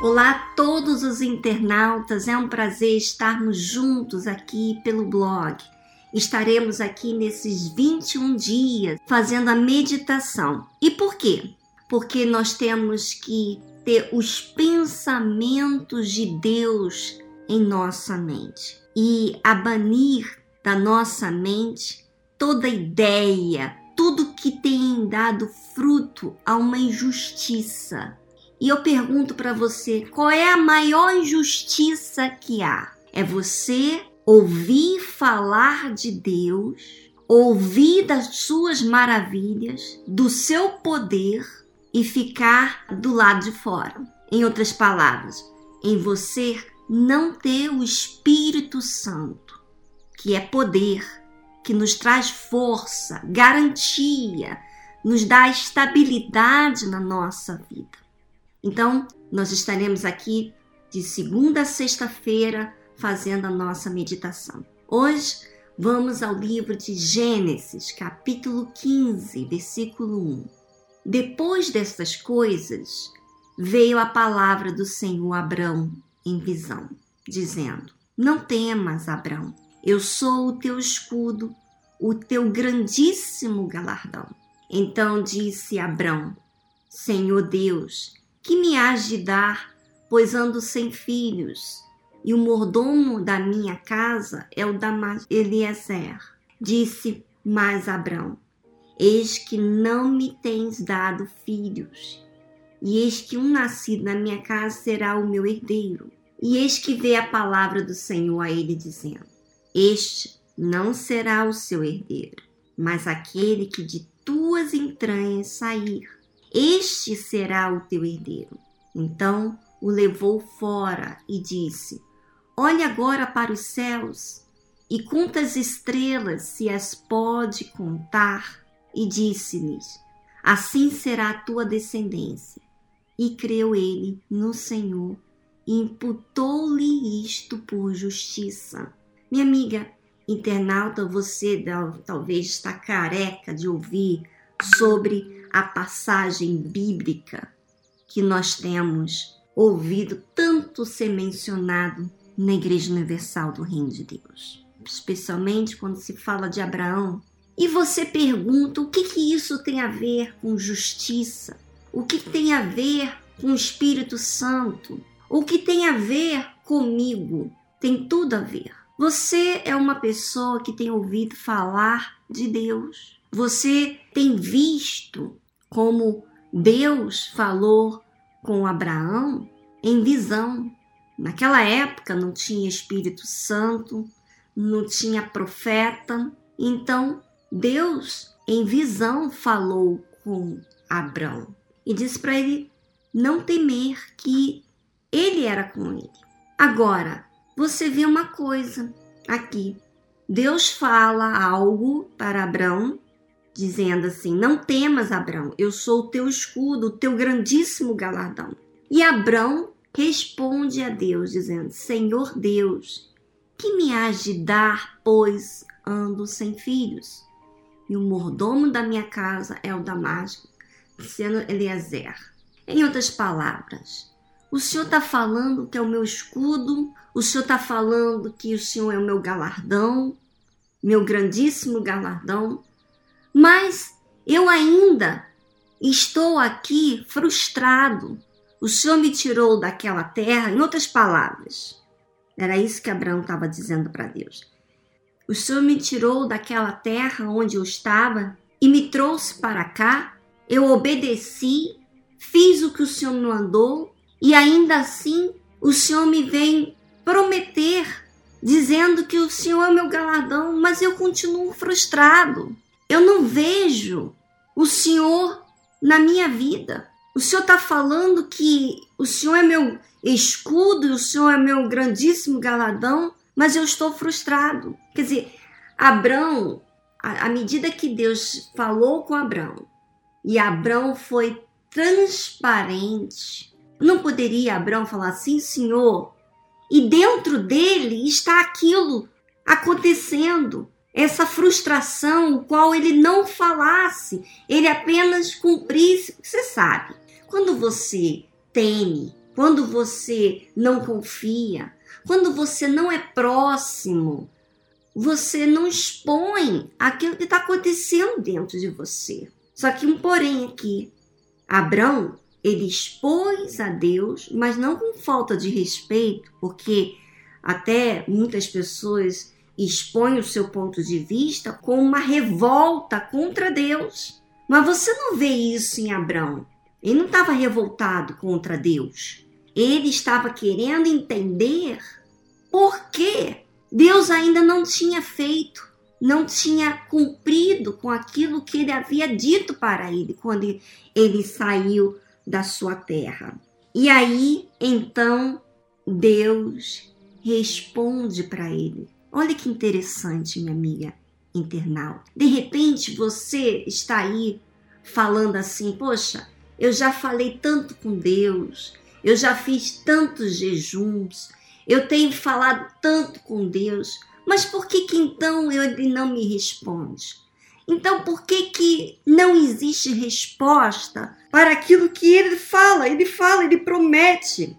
Olá a todos os internautas, é um prazer estarmos juntos aqui pelo blog. Estaremos aqui nesses 21 dias fazendo a meditação. E por quê? Porque nós temos que ter os pensamentos de Deus em nossa mente e abanir da nossa mente toda ideia, tudo que tem dado fruto a uma injustiça e eu pergunto para você, qual é a maior injustiça que há? É você ouvir falar de Deus, ouvir das suas maravilhas, do seu poder e ficar do lado de fora. Em outras palavras, em você não ter o Espírito Santo, que é poder, que nos traz força, garantia, nos dá estabilidade na nossa vida. Então, nós estaremos aqui de segunda a sexta-feira fazendo a nossa meditação. Hoje vamos ao livro de Gênesis, capítulo 15, versículo 1. Depois destas coisas, veio a palavra do Senhor a Abrão em visão, dizendo: Não temas, Abrão, eu sou o teu escudo, o teu grandíssimo galardão. Então disse Abrão: Senhor Deus, que me hás de dar, pois ando sem filhos? E o mordomo da minha casa é o da Eliezer. Disse mais Abrão: Eis que não me tens dado filhos, e eis que um nascido na minha casa será o meu herdeiro. E eis que vê a palavra do Senhor a ele dizendo: Este não será o seu herdeiro, mas aquele que de tuas entranhas sair este será o teu herdeiro. Então o levou fora e disse: Olhe agora para os céus e conta as estrelas, se as pode contar. E disse-lhes: Assim será a tua descendência. E creu ele no Senhor e imputou-lhe isto por justiça. Minha amiga internauta, você talvez está careca de ouvir sobre a passagem bíblica que nós temos ouvido tanto ser mencionado na Igreja Universal do Reino de Deus, especialmente quando se fala de Abraão. E você pergunta o que, que isso tem a ver com justiça? O que, que tem a ver com o Espírito Santo? O que tem a ver comigo? Tem tudo a ver. Você é uma pessoa que tem ouvido falar de Deus. Você tem visto como Deus falou com Abraão em visão. Naquela época não tinha Espírito Santo, não tinha profeta. Então Deus, em visão, falou com Abraão e disse para ele não temer que ele era com ele. Agora, você vê uma coisa aqui. Deus fala algo para Abraão dizendo assim: Não temas, Abrão, eu sou o teu escudo, o teu grandíssimo galardão. E Abrão responde a Deus, dizendo: Senhor Deus, que me has de dar, pois ando sem filhos? E o mordomo da minha casa é o Damasco, sendo Eliezer. Em outras palavras, o Senhor está falando que é o meu escudo, o Senhor está falando que o Senhor é o meu galardão, meu grandíssimo galardão, mas eu ainda estou aqui frustrado. O Senhor me tirou daquela terra, em outras palavras. Era isso que Abraão estava dizendo para Deus. O Senhor me tirou daquela terra onde eu estava e me trouxe para cá. Eu obedeci, fiz o que o Senhor me mandou e ainda assim o Senhor me vem prometer, dizendo que o Senhor é meu galardão, mas eu continuo frustrado. Eu não vejo o Senhor na minha vida. O Senhor está falando que o Senhor é meu escudo o Senhor é meu grandíssimo galadão, mas eu estou frustrado. Quer dizer, Abraão, à medida que Deus falou com Abraão e Abraão foi transparente, não poderia Abraão falar assim, Senhor, e dentro dele está aquilo acontecendo essa frustração, o qual ele não falasse, ele apenas cumprisse. Você sabe, quando você teme, quando você não confia, quando você não é próximo, você não expõe aquilo que está acontecendo dentro de você. Só que um porém aqui, Abraão, ele expôs a Deus, mas não com falta de respeito, porque até muitas pessoas expõem o seu ponto de vista com uma revolta contra Deus. Mas você não vê isso em Abraão. Ele não estava revoltado contra Deus. Ele estava querendo entender por que Deus ainda não tinha feito, não tinha cumprido com aquilo que ele havia dito para ele quando ele saiu da sua terra. E aí, então, Deus responde para ele. Olha que interessante, minha amiga internauta. De repente, você está aí falando assim: Poxa, eu já falei tanto com Deus, eu já fiz tantos jejuns, eu tenho falado tanto com Deus, mas por que que então ele não me responde? Então por que que não existe resposta para aquilo que ele fala? Ele fala, ele promete.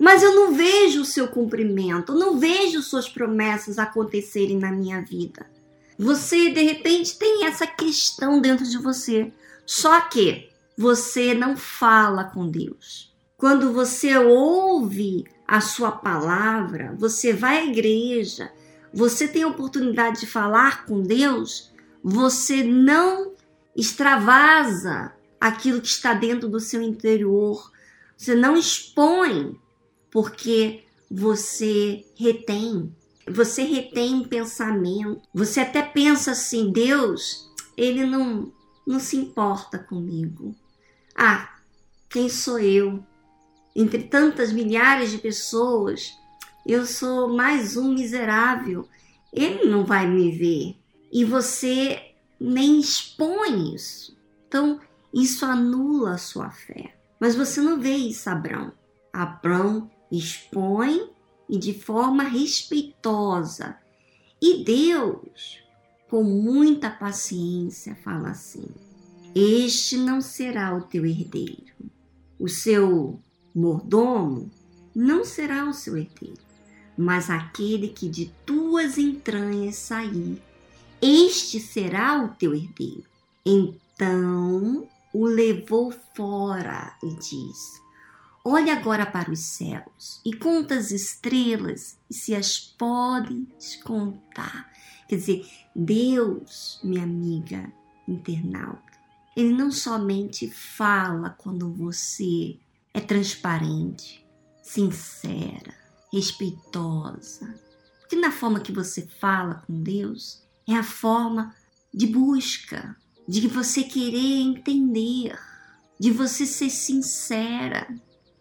Mas eu não vejo o seu cumprimento, não vejo suas promessas acontecerem na minha vida. Você de repente tem essa questão dentro de você, só que você não fala com Deus. Quando você ouve a sua palavra, você vai à igreja, você tem a oportunidade de falar com Deus, você não extravasa aquilo que está dentro do seu interior, você não expõe, porque você retém. Você retém pensamento. Você até pensa assim: Deus, ele não, não se importa comigo. Ah, quem sou eu? entre tantas milhares de pessoas, eu sou mais um miserável. Ele não vai me ver. E você nem expõe isso. Então, isso anula a sua fé. Mas você não vê isso, Abraão. Abraão expõe e de forma respeitosa. E Deus, com muita paciência, fala assim: Este não será o teu herdeiro. O seu mordomo não será o seu herdeiro, mas aquele que de tuas entranhas sair, este será o teu herdeiro. Então o levou fora e diz: Olha agora para os céus e conta as estrelas, e se as podes contar. Quer dizer, Deus, minha amiga internauta, ele não somente fala quando você é transparente, sincera, respeitosa. Porque na forma que você fala com Deus é a forma de busca, de você querer entender, de você ser sincera.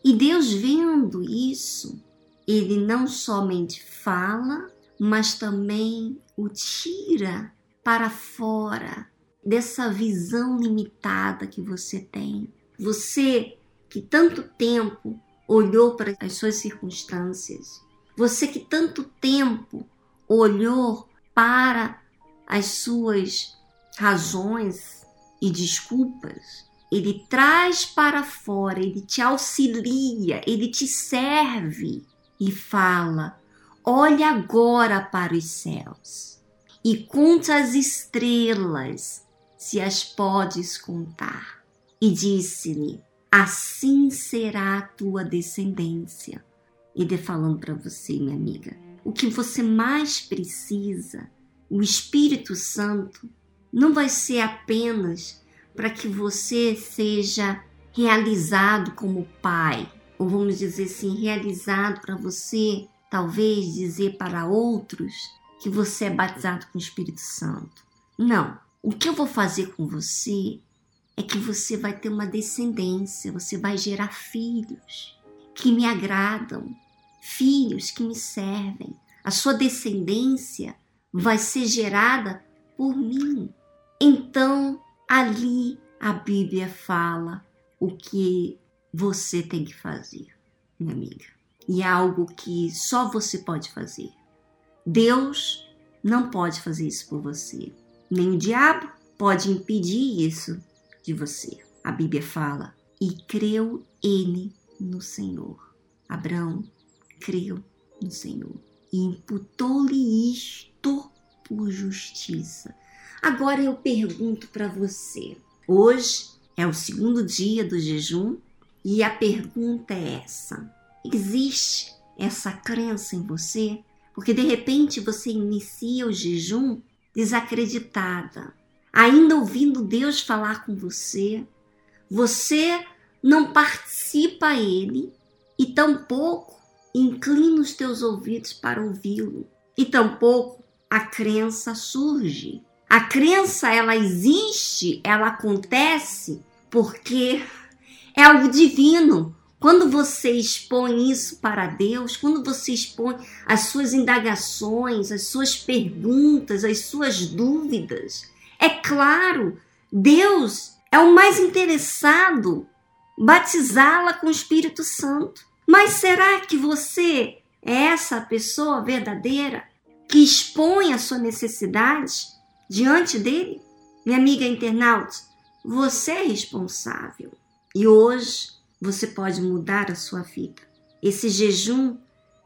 E Deus vendo isso, ele não somente fala, mas também o tira para fora dessa visão limitada que você tem. Você que tanto tempo olhou para as suas circunstâncias, você que tanto tempo olhou para as suas razões e desculpas, ele traz para fora, ele te auxilia, ele te serve e fala: Olha agora para os céus e conta as estrelas, se as podes contar. E disse-lhe: assim será a tua descendência. Ele falando para você, minha amiga, o que você mais precisa, o Espírito Santo, não vai ser apenas para que você seja realizado como pai, ou vamos dizer assim, realizado para você, talvez dizer para outros que você é batizado com o Espírito Santo. Não. O que eu vou fazer com você é que você vai ter uma descendência, você vai gerar filhos que me agradam, filhos que me servem. A sua descendência vai ser gerada por mim. Então, ali a Bíblia fala o que você tem que fazer, minha amiga. E é algo que só você pode fazer. Deus não pode fazer isso por você. Nem o diabo pode impedir isso de você. A Bíblia fala: e creu ele no Senhor. Abraão creu no Senhor e imputou-lhe isto por justiça. Agora eu pergunto para você: hoje é o segundo dia do jejum e a pergunta é essa: existe essa crença em você? Porque de repente você inicia o jejum desacreditada, ainda ouvindo Deus falar com você, você não participa a Ele e tampouco inclina os teus ouvidos para ouvi-lo, e tampouco a crença surge. A crença ela existe, ela acontece porque é algo divino. Quando você expõe isso para Deus, quando você expõe as suas indagações, as suas perguntas, as suas dúvidas, é claro, Deus é o mais interessado batizá-la com o Espírito Santo. Mas será que você é essa pessoa verdadeira que expõe a sua necessidade diante dele? Minha amiga internauta, você é responsável. E hoje você pode mudar a sua vida. Esse jejum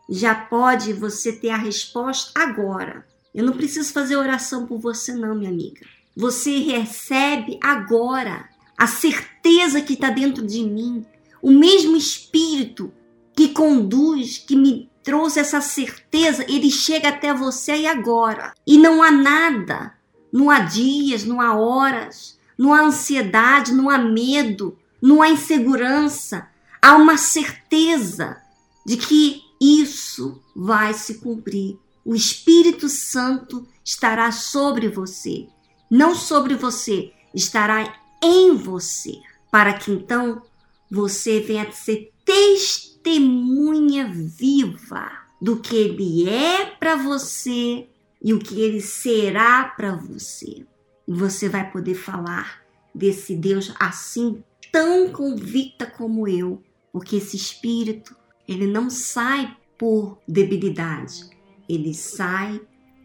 já pode você ter a resposta agora. Eu não preciso fazer oração por você, não, minha amiga. Você recebe agora a certeza que está dentro de mim, o mesmo Espírito que conduz, que me trouxe essa certeza, ele chega até você e agora. E não há nada, não há dias, não há horas, não há ansiedade, não há medo, não há insegurança. Há uma certeza de que isso vai se cumprir. O Espírito Santo estará sobre você. Não sobre você, estará em você, para que então você venha ser testemunha viva do que ele é para você e o que ele será para você. E você vai poder falar desse Deus assim tão convicta como eu, porque esse espírito, ele não sai por debilidade, ele sai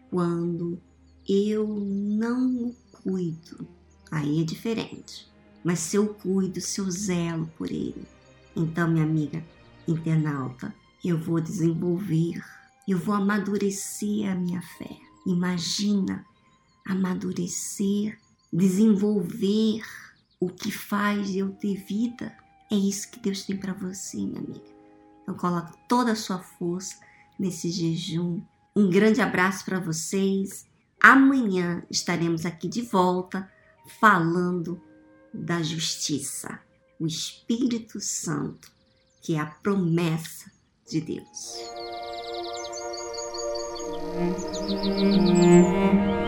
quando eu não o cuido aí é diferente. Mas se eu cuido, se eu zelo por ele, então, minha amiga internauta, eu vou desenvolver, eu vou amadurecer a minha fé. Imagina amadurecer, desenvolver o que faz eu ter vida. É isso que Deus tem para você, minha amiga. Então, coloque toda a sua força nesse jejum. Um grande abraço para vocês. Amanhã estaremos aqui de volta falando da justiça, o Espírito Santo, que é a promessa de Deus. Música